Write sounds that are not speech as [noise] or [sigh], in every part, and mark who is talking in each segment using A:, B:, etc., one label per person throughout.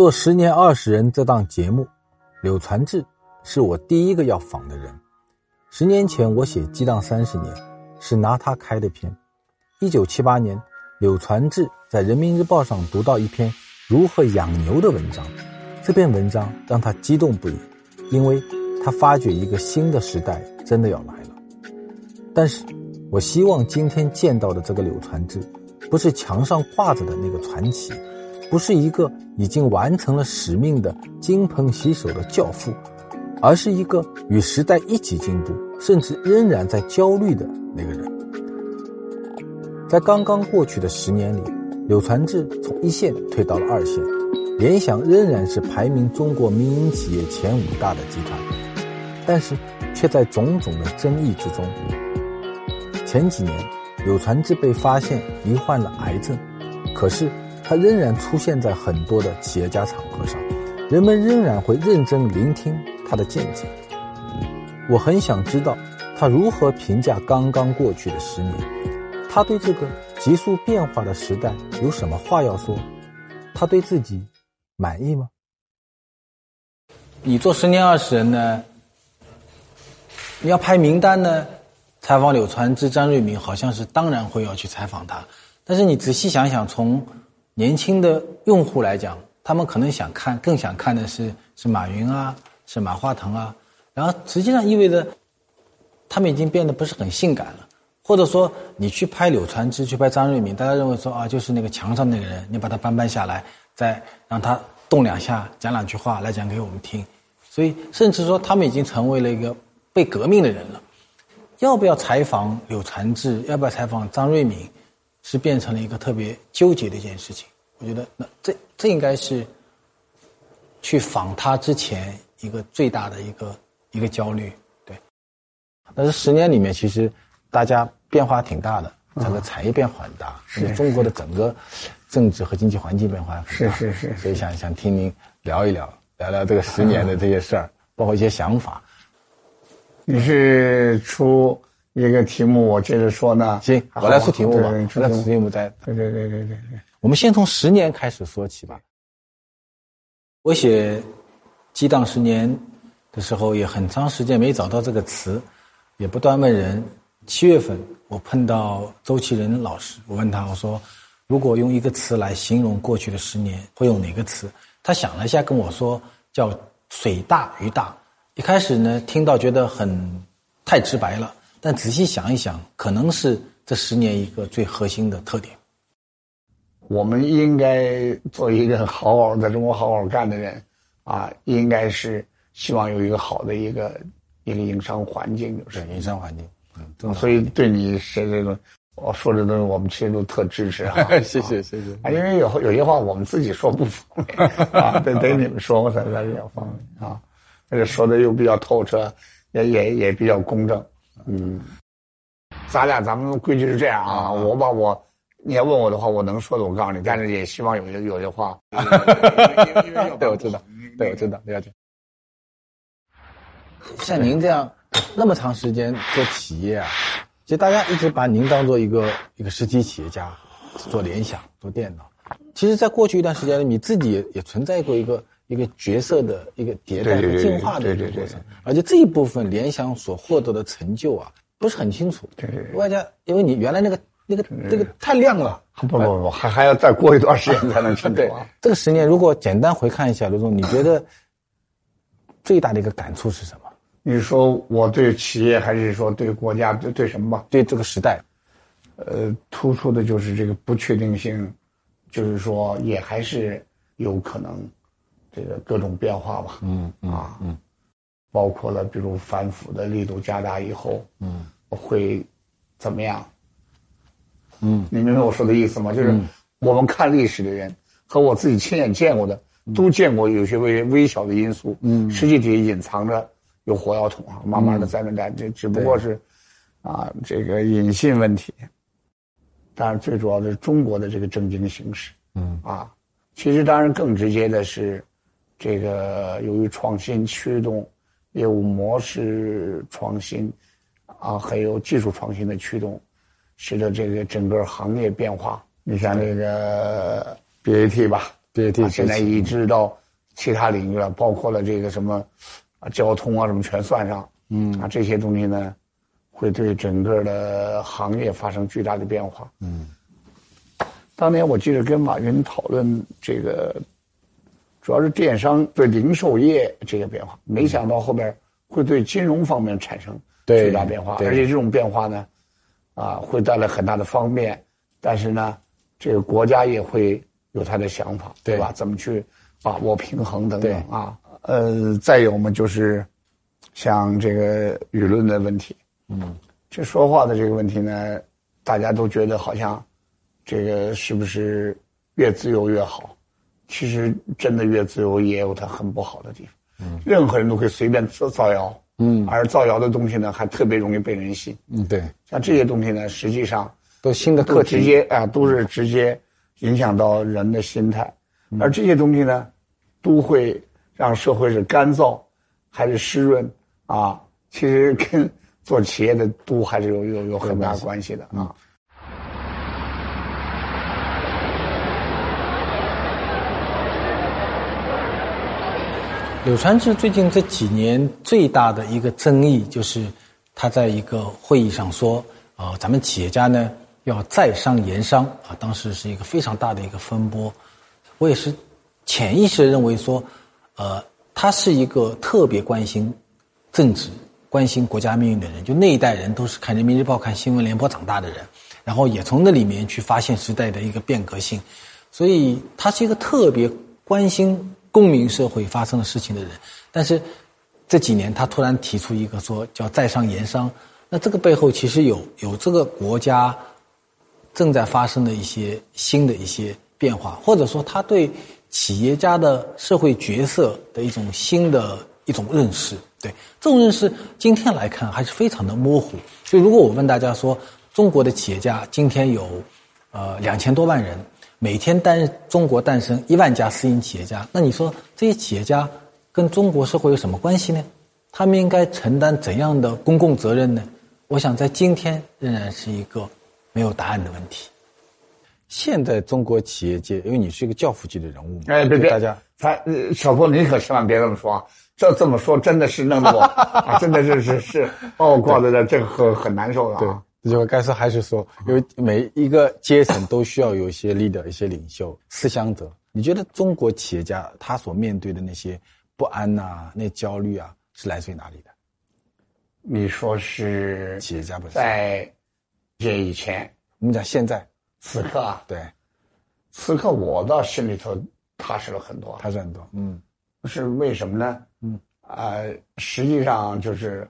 A: 做《十年二十人》这档节目，柳传志是我第一个要访的人。十年前我写《激荡三十年》，是拿他开的篇。一九七八年，柳传志在《人民日报》上读到一篇如何养牛的文章，这篇文章让他激动不已，因为他发觉一个新的时代真的要来了。但是，我希望今天见到的这个柳传志，不是墙上挂着的那个传奇。不是一个已经完成了使命的金盆洗手的教父，而是一个与时代一起进步，甚至仍然在焦虑的那个人。在刚刚过去的十年里，柳传志从一线退到了二线，联想仍然是排名中国民营企业前五大的集团，但是却在种种的争议之中。前几年，柳传志被发现罹患了癌症，可是。他仍然出现在很多的企业家场合上，人们仍然会认真聆听他的见解。我很想知道他如何评价刚刚过去的十年，他对这个急速变化的时代有什么话要说？他对自己满意吗？你做十年二十人呢？你要排名单呢？采访柳传志、张瑞敏，好像是当然会要去采访他，但是你仔细想想，从年轻的用户来讲，他们可能想看，更想看的是是马云啊，是马化腾啊，然后实际上意味着，他们已经变得不是很性感了，或者说你去拍柳传志，去拍张瑞敏，大家认为说啊，就是那个墙上那个人，你把他搬搬下来，再让他动两下，讲两句话来讲给我们听，所以甚至说他们已经成为了一个被革命的人了，要不要采访柳传志，要不要采访张瑞敏？是变成了一个特别纠结的一件事情。我觉得，那这这应该是去访他之前一个最大的一个一个焦虑。对，但是十年里面，其实大家变化挺大的，整个产业变化很大，而且中国的整个政治和经济环境变化很
B: 大。是是是。
A: 所以想想听您聊一聊，聊聊这个十年的这些事儿，包括一些想法。
B: 你是出？一个题目，我接着说呢。
A: 行，我来出题目吧。我来出题目，再
B: 对对对对对对。
A: 我们先从十年开始说起吧。我写《激荡十年》的时候，也很长时间没找到这个词，也不断问人。七月份，我碰到周其仁老师，我问他，我说：“如果用一个词来形容过去的十年，会用哪个词？”他想了一下，跟我说：“叫水大鱼大。”一开始呢，听到觉得很太直白了。但仔细想一想，可能是这十年一个最核心的特点。
B: 我们应该做一个好好在中国好好干的人，啊，应该是希望有一个好的一个一个营商环境，就是
A: 营商环境。
B: 嗯，所以对你是这种我说的东西，我们其实都特支持啊。[laughs]
A: 谢谢谢谢。
B: 啊，因为有有些话我们自己说不方便 [laughs] 啊，得得你们说我才才比较方便啊。而且说的又比较透彻，也也也比较公正。嗯，咱俩咱们规矩是这样啊，我把我你要问我的话，我能说的我告诉你，但是也希望有些有些话。[laughs]
A: 对，我知道，对，我知道，了解。像您这样那么长时间做企业啊，其实大家一直把您当做一个一个实体企业家，做联想、做电脑。其实，在过去一段时间里，你自己也也存在过一个一个角色的一个迭代和进化的一个过程，而且这一部分联想所获得的成就啊，不是很清楚。
B: 对，
A: 外加因为你原来那个那个那个太亮了，
B: 不不不，还还要再过一段时间才能清楚。
A: 这个十年，如果简单回看一下，刘总，你觉得最大的一个感触是什么？
B: 你说我对企业，还是说对国家，对对什么吧？
A: 对这个时代，
B: 呃，突出的就是这个不确定性。就是说，也还是有可能，这个各种变化吧。嗯啊嗯，包括了比如反腐的力度加大以后，嗯，会怎么样？嗯，你明白我说的意思吗？就是我们看历史的人和我自己亲眼见过的，都见过有些微微小的因素，嗯，实际底下隐藏着有火药桶啊，慢慢的在那干，这只不过是啊这个隐性问题。当然最主要的是中国的这个政经形势，嗯。啊，其实当然更直接的是，这个由于创新驱动，业务模式创新，啊，还有技术创新的驱动，使得这个整个行业变化。你像这个 BAT 吧
A: ，BAT，，
B: 现在移植到其他领域了，包括了这个什么啊交通啊什么全算上，嗯啊这些东西呢，会对整个的行业发生巨大的变化。嗯，当年我记得跟马云讨论这个，主要是电商对零售业这个变化，没想到后边会对金融方面产生巨大变化，而且这种变化呢，啊会带来很大的方便，但是呢，这个国家也会。有他的想法，对吧？怎么去把握平衡等等啊？呃，再有嘛，就是像这个舆论的问题，嗯，这说话的这个问题呢，大家都觉得好像这个是不是越自由越好？其实真的越自由也有它很不好的地方。嗯，任何人都可以随便造造谣，嗯，而造谣的东西呢，还特别容易被人信。
A: 嗯，对，
B: 像这些东西呢，实际上
A: 都新的课
B: 题，直接啊，都是直接。影响到人的心态，而这些东西呢，都会让社会是干燥还是湿润啊？其实跟做企业的都还是有有有很大关系的啊。
A: 柳传志最近这几年最大的一个争议，就是他在一个会议上说：“啊，咱们企业家呢。”要在商言商啊！当时是一个非常大的一个风波，我也是潜意识认为说，呃，他是一个特别关心政治、关心国家命运的人。就那一代人都是看《人民日报》、看《新闻联播》长大的人，然后也从那里面去发现时代的一个变革性，所以他是一个特别关心公民社会发生的事情的人。但是这几年他突然提出一个说叫在商言商，那这个背后其实有有这个国家。正在发生的一些新的一些变化，或者说他对企业家的社会角色的一种新的一种认识，对这种认识，今天来看还是非常的模糊。就如果我问大家说，中国的企业家今天有呃两千多万人，每天诞中国诞生一万家私营企业家，那你说这些企业家跟中国社会有什么关系呢？他们应该承担怎样的公共责任呢？我想在今天仍然是一个。没有答案的问题。现在中国企业界，因为你是一个教父级的人物嘛，
B: 哎，对对，
A: 大家，
B: 他小波，你可千万别这么说啊，这这么说真的是弄得我，[laughs] 真的是是是把我挂在这，这个很很难受的
A: 啊。对，就该说还是说，因为每一个阶层都需要有一些 leader、一些领袖、思想者。你觉得中国企业家他所面对的那些不安呐、那焦虑啊，是来自于哪里的？
B: 你说是
A: 企业家不
B: 在？这以前，
A: 我们讲现在，
B: 此刻啊，
A: 对，
B: 此刻我倒心里头踏实了很多，
A: 踏实很多，嗯，
B: 是为什么呢？嗯，啊，实际上就是，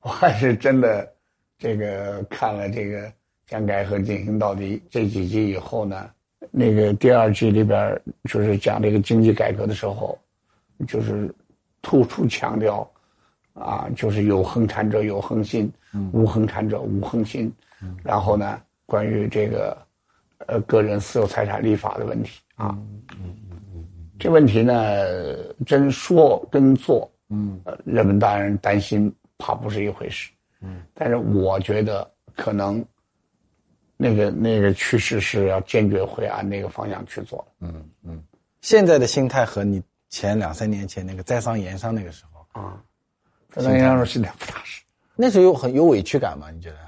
B: 我还是真的，这个看了这个将改革进行到底这几集以后呢，那个第二季里边就是讲这个经济改革的时候，就是突出强调，啊，就是有恒产者有恒心，无恒产者无恒心。然后呢，关于这个，呃，个人私有财产立法的问题啊，这问题呢，真说跟做，嗯，人们当然担心，怕不是一回事，嗯，但是我觉得可能，那个那个趋势是要坚决会按那个方向去做，嗯
A: 嗯，现在的心态和你前两三年前那个在商言商那个时候啊，
B: 在商言商心态不踏实，
A: 那时候有很有委屈感吗？你觉得？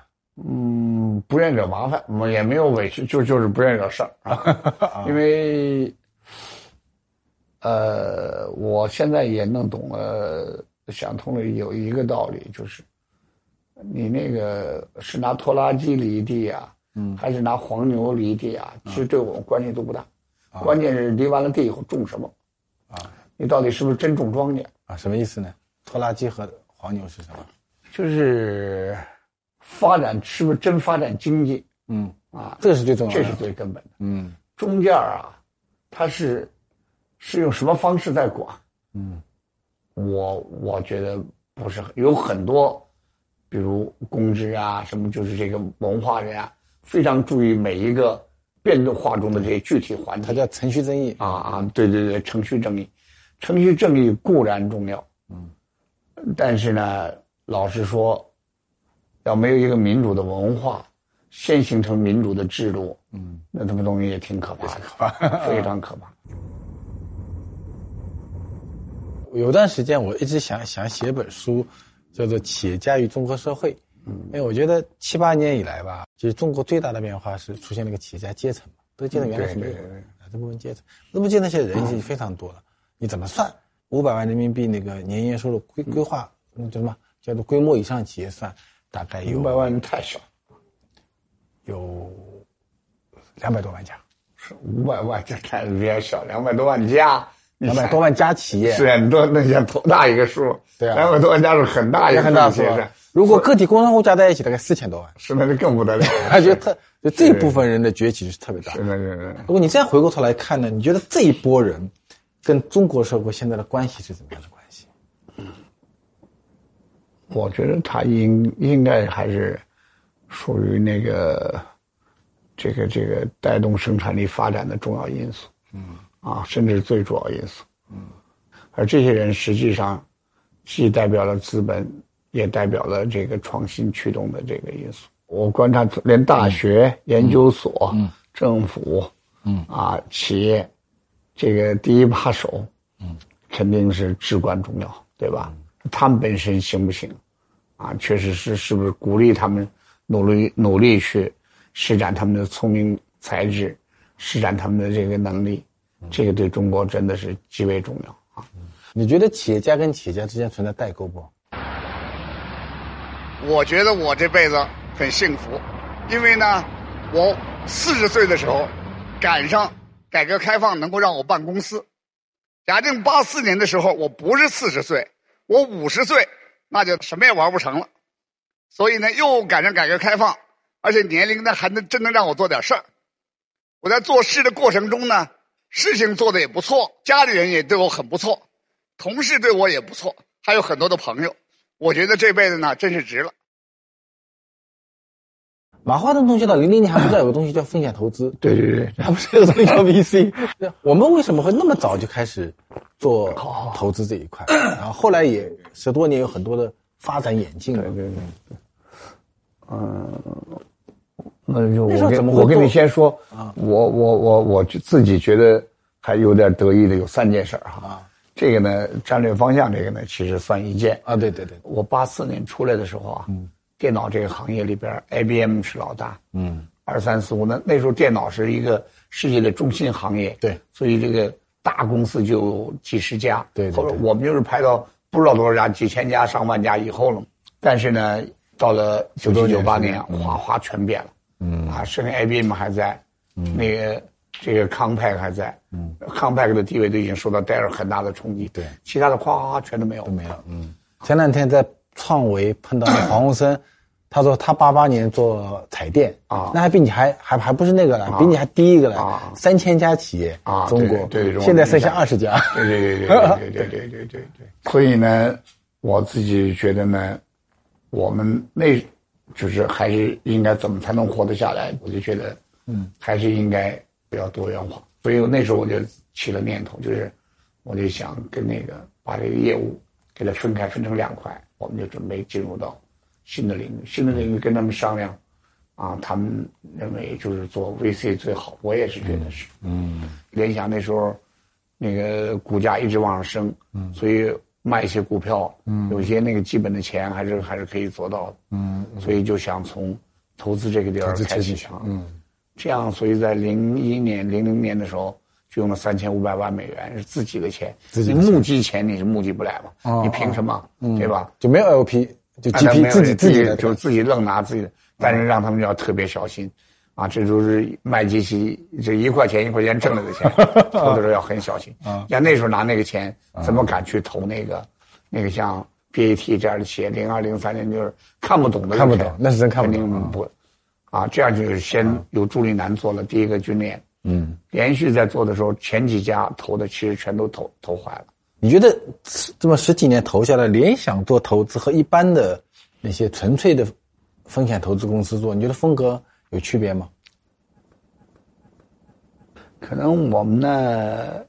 B: 嗯，不愿意惹麻烦，我也没有委屈，就就是不愿意惹事儿 [laughs] 啊。因为，呃，我现在也弄懂了，想通了，有一个道理，就是，你那个是拿拖拉机犁地啊，嗯，还是拿黄牛犁地啊？其实对我们关系都不大，关键是犁完了地以后种什么，啊，你到底是不是真种庄稼
A: 啊？什么意思呢？拖拉机和黄牛是什么？
B: 就是。发展是不是真发展经济？嗯
A: 啊，这是最重要
B: 的，这是最根本的。嗯，中间啊，它是是用什么方式在管？嗯，我我觉得不是有很多，比如公知啊，什么就是这个文化人啊，非常注意每一个变化中的这些具体环节。
A: 它叫程序正义
B: 啊啊，对对对，程序正义，程序正义固然重要，嗯，但是呢，老实说。要没有一个民主的文化，先形成民主的制度，嗯，那这个东西也挺可怕的，[laughs] 非常可怕。
A: 有段时间我一直想想写本书，叫做《企业家与综合社会》。嗯，因为我觉得七八年以来吧，就是中国最大的变化是出现了一个企业家阶层嘛，这个阶层原来是没有这部分阶层，那部分那些人已经非常多了。你怎么算五百万人民币那个年营业收入规规划？嗯，叫什么？叫做规模以上企业算，大概有
B: 五百万太少，
A: 有两百多万家，
B: 是五百万这太有点小，两百多万家，
A: 两百多万家企业
B: 是你多，那些多大一个数？
A: 对啊
B: 两百多万家是很大一个
A: 很大数
B: 数是。。
A: 如果个体工商户加在一起，大概四千多万，
B: 是那就更不得了。[laughs]
A: 他觉得特就这部分人的崛起是特别大
B: 是。那是
A: 如果你再回过头来看呢，你觉得这一波人跟中国社会现在的关系是怎么样的关系？
B: 我觉得他应应该还是属于那个这个这个带动生产力发展的重要因素，嗯，啊，甚至最主要因素，嗯，而这些人实际上既代表了资本，也代表了这个创新驱动的这个因素。我观察，连大学、研究所、政府，嗯。啊，企业，这个第一把手，嗯，肯定是至关重要，对吧？他们本身行不行？啊，确实是是不是鼓励他们努力努力去施展他们的聪明才智，施展他们的这个能力，这个对中国真的是极为重要啊。
A: 你觉得企业家跟企业家之间存在代沟不？
C: 我觉得我这辈子很幸福，因为呢，我四十岁的时候赶上改革开放能够让我办公司。假定八四年的时候我不是四十岁，我五十岁，那就什么也玩不成了。所以呢，又赶上改革开放，而且年龄呢还能真能让我做点事儿。我在做事的过程中呢，事情做的也不错，家里人也对我很不错，同事对我也不错，还有很多的朋友。我觉得这辈子呢，真是值了。
A: 马化腾同学到零零年还不知道有个东西叫风险投资，[laughs]
B: 对对对，
A: 还不是有个东西叫 VC。[laughs] 我们为什么会那么早就开始做投资这一块？[laughs] 然后后来也十多年有很多的发展演进。
B: 对对对，嗯，那就我我跟你先说，我我我我就自己觉得还有点得意的有三件事儿哈。
A: 啊
B: 这个呢，战略方向这个呢，其实算一件。
A: 啊，对对对，
B: 我八四年出来的时候啊，电脑这个行业里边，IBM 是老大，
A: 嗯，
B: 二三四五那那时候电脑是一个世界的中心行业，
A: 对，
B: 所以这个大公司就有几十家，
A: 对对
B: 后来
A: 对
B: 我们就是排到不知道多少家，几千家、上万家以后了。但是呢，到了九七九八年，哗哗全变了，嗯啊，剩下 IBM 还在，嗯，那个这个康派还在，嗯，康派的地位都已经受到戴尔很大的冲击，
A: 对
B: 其他的哗哗哗全都没有，
A: 都没了。嗯，前两天在创维碰到那黄鸿生，他说他八八年做彩电
B: 啊
A: 那还比你还还还不是那个了，比你还低一个了
B: 啊，
A: 三千家企业
B: 啊
A: 中国
B: 对
A: 现在剩下二十家。
B: 对对对对对对对对对对对。所以呢，我自己觉得呢，我们那就是还是应该怎么才能活得下来？我就觉得，嗯，还是应该比较多元化。所以那时候我就起了念头，就是我就想跟那个把这个业务给它分开，分成两块，我们就准备进入到新的领域。新的领域跟他们商量，啊，他们认为就是做 VC 最好，我也是觉得是。嗯，联想那时候那个股价一直往上升，嗯，所以卖一些股票，嗯，有些那个基本的钱还是还是可以做到的，嗯，所以就想从投资这个地儿开始想，嗯，这样，所以在零一年、零零年的时候。就用了三千五百万美元，是自己的钱，
A: 自己
B: 募集钱你是募集不来嘛？
A: 哦
B: 你凭什么？对吧？
A: 就没有 LP，就 GP 自己自己的
B: 就自己愣拿自己的，但是让他们要特别小心，啊，这都是卖机器，这一块钱一块钱挣来的钱，[laughs] 投的时候要很小心。像那时候拿那个钱，怎么敢去投那个，那个像 BAT 这样的企业？零二零三年就是看不懂的，
A: 看不懂那是真看不懂
B: 不，啊，这样就是先有朱立南做了第一个军练，嗯，连续在做的时候，前几家投的其实全都投投坏了。
A: 你觉得这么十几年投下来，联想做投资和一般的那些纯粹的风险投资公司做，你觉得风格有区别吗？
B: 可能我们呢，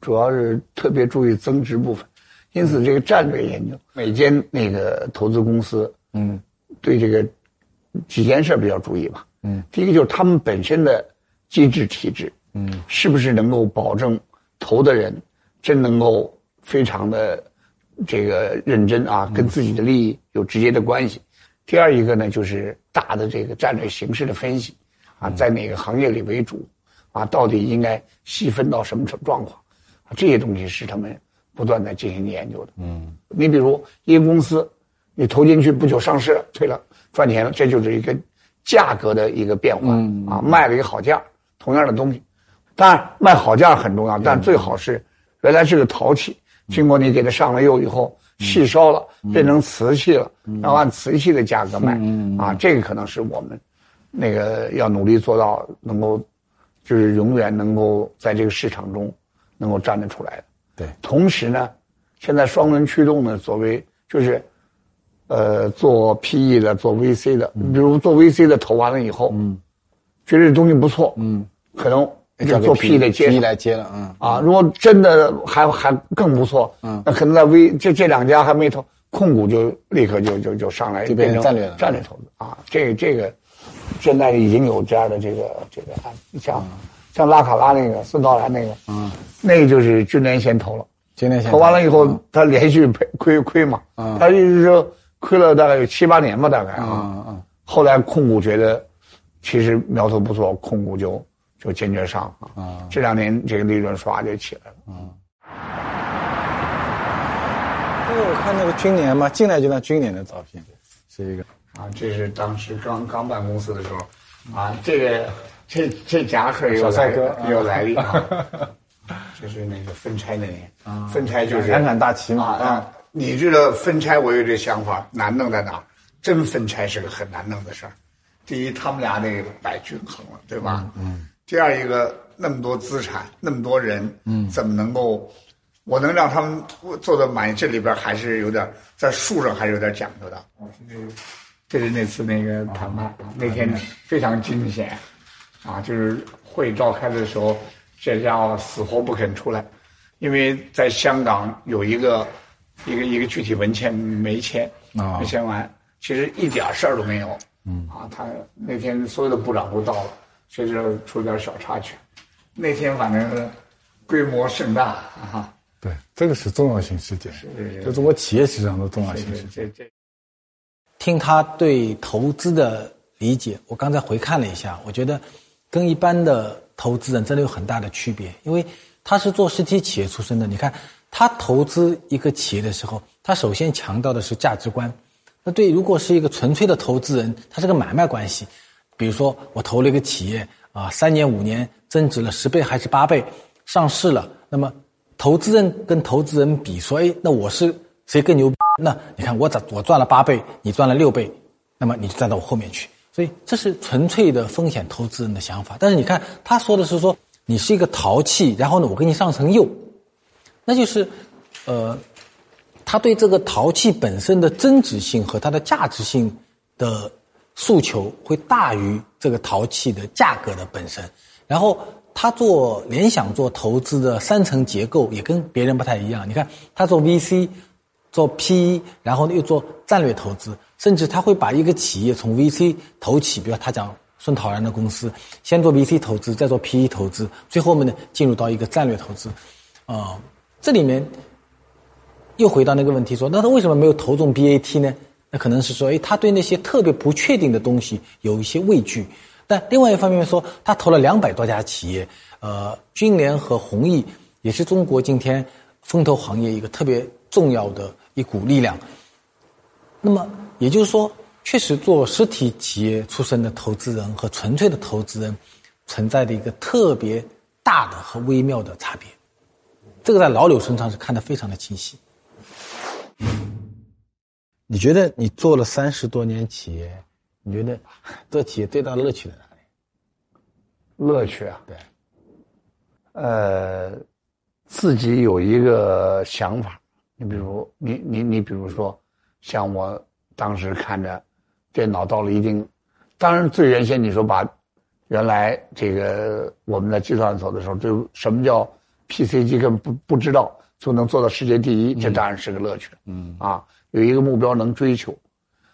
B: 主要是特别注意增值部分，因此这个战略研究，每间那个投资公司，嗯，对这个几件事比较注意吧。嗯，第一个就是他们本身的机制体制，嗯，是不是能够保证投的人真能够非常的这个认真啊，跟自己的利益有直接的关系。第二一个呢，就是大的这个战略形势的分析，啊，在哪个行业里为主，啊，到底应该细分到什么状况，啊，这些东西是他们不断在进行研究的。嗯，你比如一个公司，你投进去不久上市了，退了，赚钱了，这就是一个价格的一个变化，嗯啊，卖了一个好价，同样的东西，当然卖好价很重要，但最好是原来是个陶器，经过你给它上了釉以后。细烧了，变成瓷器了，然后按瓷器的价格卖，啊，这个可能是我们那个要努力做到，能够就是永远能够在这个市场中能够站得出来的。
A: 对，
B: 同时呢，现在双轮驱动呢，作为就是呃做 PE 的、做 VC 的，比如做 VC 的投完了以后，嗯，觉得这东西不错，嗯，可能。就做 P 的接
A: P 来接了，嗯
B: 啊，如果真的还还更不错，嗯，那可能在 V 这这两家还没投控股就立刻就就就上来
A: 就变成战略
B: 战略投资啊，这个这个现在已经有这样的这个这个案，像像拉卡拉那个孙道然那个，嗯，那个就是今年先投了，
A: 今年先
B: 投完了以后他连续赔亏亏嘛，嗯，他就是说亏了大概有七八年吧，大概啊，嗯，后来控股觉得其实苗头不错，控股就。就坚决上啊！这两年这个利润唰就起来了。嗯，
A: 因为我看那个军年嘛，进来就那军年的照片，是一个
B: 啊，这是当时刚刚办公司的时候啊，这个这这夹克有
A: 帅哥
B: 有来历啊，这是那个分拆那年啊，分拆就是
A: 两杆大旗嘛
B: 啊，你知道分拆我有这想法难弄在哪？真分拆是个很难弄的事儿。第一，他们俩得摆均衡了，对吧？嗯。第二一个，那么多资产，那么多人，嗯，怎么能够，我能让他们做的满意？这里边还是有点在数上还是有点讲究的。这是那次那个谈判，那天非常惊险，啊，就是会召开的时候，这家伙死活不肯出来，因为在香港有一个一个一个具体文件没签，没签完，其实一点事儿都没有。嗯，啊，他那天所有的部长都到了。这就出点小插曲，那天反正规模盛大啊！
A: 对，这个是重要性事件，就中国企业史上的重要性事件。这这，听他对投资的理解，我刚才回看了一下，我觉得跟一般的投资人真的有很大的区别，因为他是做实体企业出身的。你看，他投资一个企业的时候，他首先强调的是价值观。那对，如果是一个纯粹的投资人，他是个买卖关系。比如说，我投了一个企业啊，三年五年增值了十倍还是八倍，上市了。那么，投资人跟投资人比，说，哎，那我是谁更牛？那你看我咋我赚了八倍，你赚了六倍，那么你就站到我后面去。所以这是纯粹的风险投资人的想法。但是你看他说的是说，你是一个陶器，然后呢，我给你上层釉，那就是，呃，他对这个陶器本身的增值性和它的价值性的。诉求会大于这个陶器的价格的本身，然后他做联想做投资的三层结构也跟别人不太一样。你看他做 VC，做 PE，然后又做战略投资，甚至他会把一个企业从 VC 投起，比如他讲孙陶然的公司，先做 VC 投资，再做 PE 投资，最后面呢进入到一个战略投资，啊，这里面又回到那个问题说，那他为什么没有投中 BAT 呢？那可能是说，哎，他对那些特别不确定的东西有一些畏惧。但另外一方面说，他投了两百多家企业，呃，军联和弘毅也是中国今天风投行业一个特别重要的一股力量。那么也就是说，确实做实体企业出身的投资人和纯粹的投资人存在的一个特别大的和微妙的差别。这个在老柳身上是看得非常的清晰。你觉得你做了三十多年企业，你觉得做企业最大的乐趣在哪里？
B: 乐趣啊，
A: 对，
B: 呃，自己有一个想法。你比如，你你你，比如说，像我当时看着电脑到了一定，当然最原先你说把原来这个我们在计算所的时候，就什么叫 PC 机根本不不知道，就能做到世界第一，这当然是个乐趣。嗯啊。有一个目标能追求，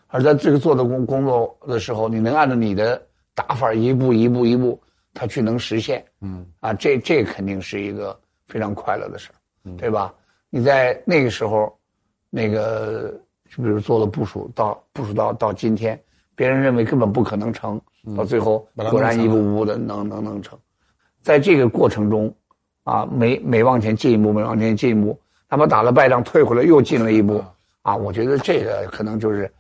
B: 而在这个做的工工作的时候，你能按照你的打法一步一步一步，他去能实现，嗯，啊，这这肯定是一个非常快乐的事儿，对吧？你在那个时候，那个就比如做了部署到部署到到今天，别人认为根本不可能成，到最后果然一步步的能能能成，在这个过程中，啊，每每往前进一步，每往前进一步，他们打了败仗退回来又进了一步，啊，我觉得这个可能就是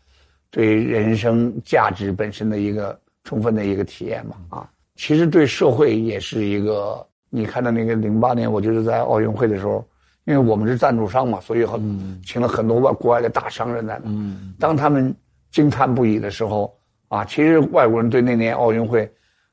B: 对人生价值本身的一个充分的一个体验吧，啊，其实对社会也是一个。你看到那个零八年，我就是在奥运会的时候，因为我们是赞助商嘛，所以很请了很多外国外的大商人在那。当他们惊叹不已的时候，啊，其实外国人对那年奥运会，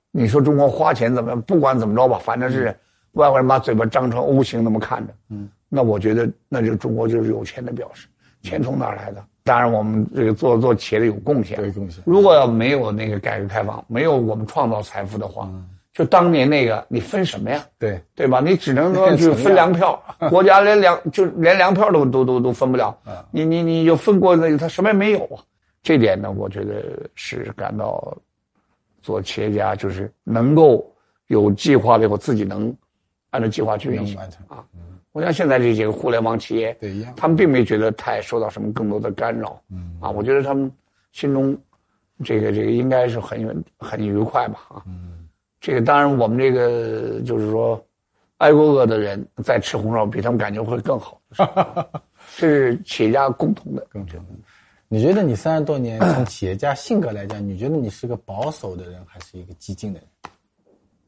B: 你说中国花钱怎么样？不管怎么着吧，反正是外国人把嘴巴张成 O 型那么看着。嗯，那我觉得那就中国就是有钱的表示，钱从哪来的？当然我们这个做做企业的有贡献。
A: 有贡献。
B: 如果要没有那个改革开放，没有我们创造财富的话。就当年那个，你分什么呀？
A: 对
B: 对吧？你只能说 [laughs] 就分粮票，[laughs] 国家连粮就连粮票都都都都分不了。你你你就分过那个，他什么也没有啊。这点呢，我觉得是感到做企业家就是能够有计划的，以后自己能按照计划去运行啊。我想现在这几个互联网企业，
A: 对一样，
B: 他们并没觉得太受到什么更多的干扰。嗯啊，我觉得他们心中这个这个应该是很很愉快吧啊。嗯。这个当然，我们这个就是说，挨过饿的人在吃红烧，比他们感觉会更好。[laughs] 这是企业家共同的。
A: 共同的。你觉得你三十多年从企业家性格来讲，你觉得你是个保守的人，还是一个激进的人？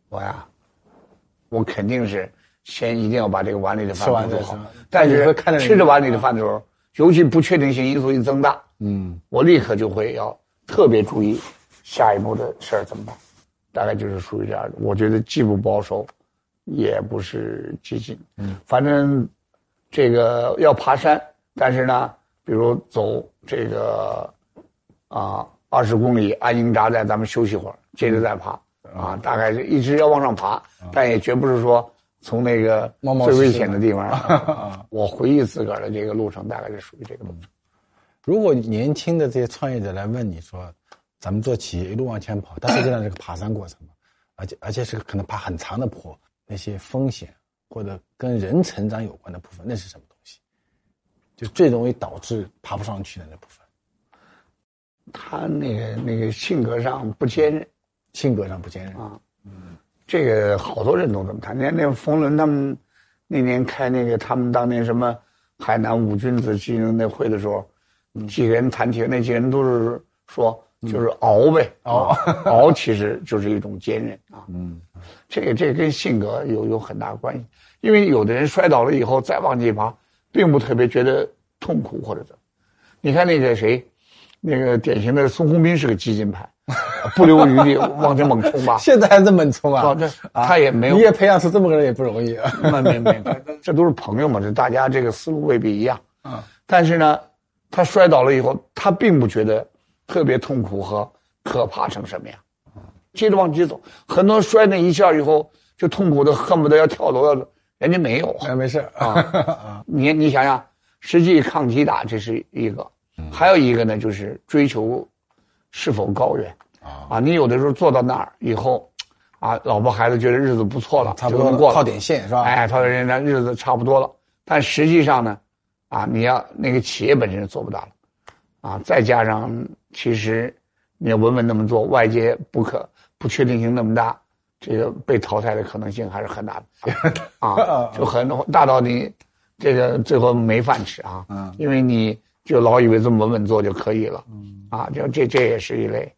B: 我呀，我肯定是先一定要把这个碗里的饭做好。
A: 但
B: 是吃着碗里的饭的时候，尤其不确定性因素一增大，嗯，我立刻就会要特别注意下一步的事儿怎么办。大概就是属于这样的，我觉得既不保守，也不是激进，嗯，反正这个要爬山，但是呢，比如走这个啊二十公里，安营扎寨，咱们休息会儿，接着再爬，啊，大概是一直要往上爬，但也绝不是说从那个最危险的地方。[laughs] 我回忆自个儿的这个路程，大概是属于这个路程。
A: 如果年轻的这些创业者来问你说。咱们做企业一路往前跑，但实际上是个爬山过程嘛，而且而且是个可能爬很长的坡，那些风险或者跟人成长有关的部分，那是什么东西？就最容易导致爬不上去的那部分。
B: 他那个那个性格上不坚韧，
A: 性格上不坚韧
B: 啊。嗯，这个好多人都这么谈。你看那冯仑他们那年开那个他们当年什么海南五君子金融那会的时候，几个人谈起，那几个人都是说。就是熬呗，熬 [laughs] 熬其实就是一种坚韧啊。嗯，这个这个跟性格有有很大关系，因为有的人摔倒了以后再往起爬，并不特别觉得痛苦或者怎么。你看那个谁，那个典型的孙宏斌是个激进派，[laughs] 不留余地往前猛冲吧。[laughs]
A: 现在还在猛冲啊？
B: 这他也没有。
A: 你也培养出这么个人也不容易啊。[laughs]
B: 没没没，这都是朋友嘛，这大家这个思路未必一样。嗯，但是呢，他摔倒了以后，他并不觉得。特别痛苦和可怕成什么样？接着往前走，很多摔那一下以后就痛苦的恨不得要跳楼要，人家没有，
A: 哎，没事
B: 啊。你你想想，实际抗击打这是一个，还有一个呢就是追求是否高远啊啊！你有的时候做到那儿以后，啊，老婆孩子觉得日子不错了，
A: 差不多能
B: 过
A: 了，靠点线是吧？
B: 哎，套点线，那日子差不多了。但实际上呢，啊，你要那个企业本身做不大了。啊，再加上其实你要稳稳那么做，外界不可不确定性那么大，这个被淘汰的可能性还是很大的 [laughs] 啊，就很大到你这个最后没饭吃啊，因为你就老以为这么稳稳做就可以了，啊，就这这也是一类，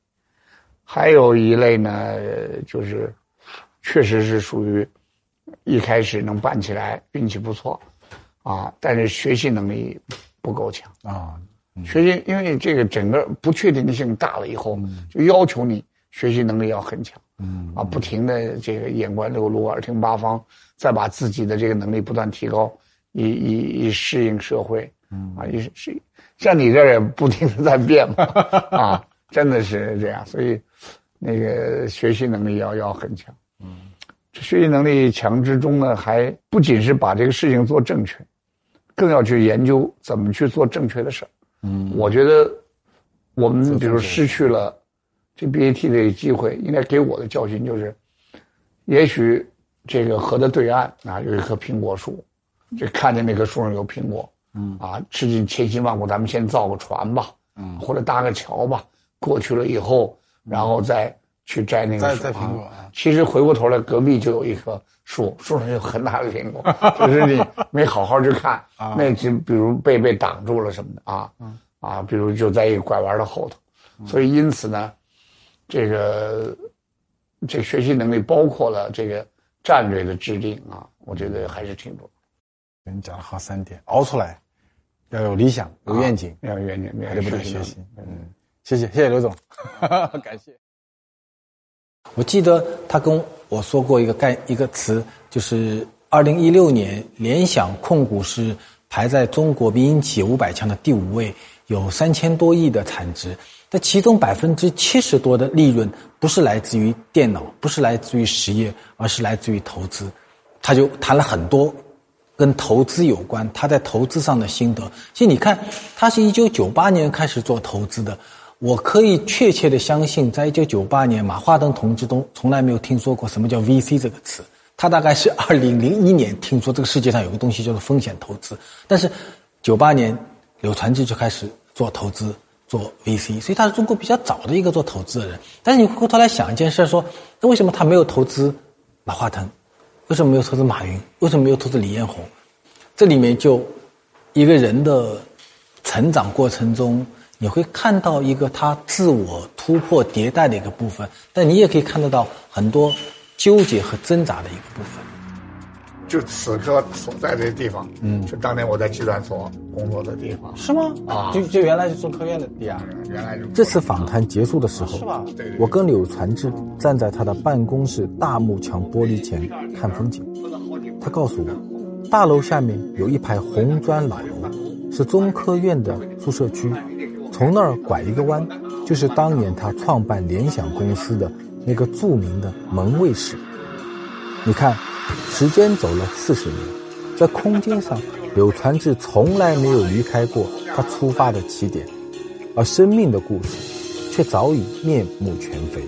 B: 还有一类呢，就是确实是属于一开始能办起来运气不错，啊，但是学习能力不够强啊。学习，因为这个整个不确定性大了以后，就要求你学习能力要很强，嗯啊，不停的这个眼观六路，耳听八方，再把自己的这个能力不断提高，以以以适应社会，嗯啊，也是像你这也不停的在变嘛，[laughs] 啊，真的是这样，所以那个学习能力要要很强，嗯，学习能力强之中呢，还不仅是把这个事情做正确，更要去研究怎么去做正确的事儿。嗯，我觉得我们比如失去了这 BAT 的机会，应该给我的教训就是，也许这个河的对岸啊有一棵苹果树，就看见那棵树上有苹果，嗯。啊，吃尽千辛万苦，咱们先造个船吧，嗯，或者搭个桥吧，过去了以后，然后再去摘那个
A: 摘苹果。
B: 其实回过头来，隔壁就有一棵树，树上有很大的苹果，[laughs] 就是你没好好去看，那就比如被被挡住了什么的啊，啊，比如就在一个拐弯的后头，所以因此呢，这个这学习能力包括了这个战略的制定啊，我觉得还是挺重要。
A: 跟你讲了好三点，熬出来，要有理想，有愿景，
B: 要有愿景，
A: 还得不断学习。嗯，谢谢，谢谢刘总，[laughs] 感谢。我记得他跟我说过一个概一个词，就是二零一六年联想控股是排在中国民营企业五百强的第五位，有三千多亿的产值，但其中百分之七十多的利润不是来自于电脑，不是来自于实业，而是来自于投资。他就谈了很多。跟投资有关，他在投资上的心得。其实你看，他是一九九八年开始做投资的。我可以确切的相信，在一九九八年，马化腾同志都从来没有听说过什么叫 VC 这个词。他大概是二零零一年听说这个世界上有个东西叫做风险投资。但是，九八年柳传志就开始做投资，做 VC，所以他是中国比较早的一个做投资的人。但是你回过头来想一件事，说那为什么他没有投资马化腾？为什么没有投资马云？为什么没有投资李彦宏？这里面就一个人的成长过程中，你会看到一个他自我突破迭代的一个部分，但你也可以看得到很多纠结和挣扎的一个部分。
B: 就此刻所在的地方，嗯，是当年我在计算所工作的地方，
A: 是吗？啊，就就原来是中科院的地啊，原来。这次访谈结束的时候，是吧？我跟柳传志站在他的办公室大幕墙玻璃前看风景，他告诉我，大楼下面有一排红砖老楼，是中科院的宿舍区，从那儿拐一个弯，就是当年他创办联想公司的那个著名的门卫室。你看。时间走了四十年，在空间上，柳传志从来没有离开过他出发的起点，而生命的故事，却早已面目全非。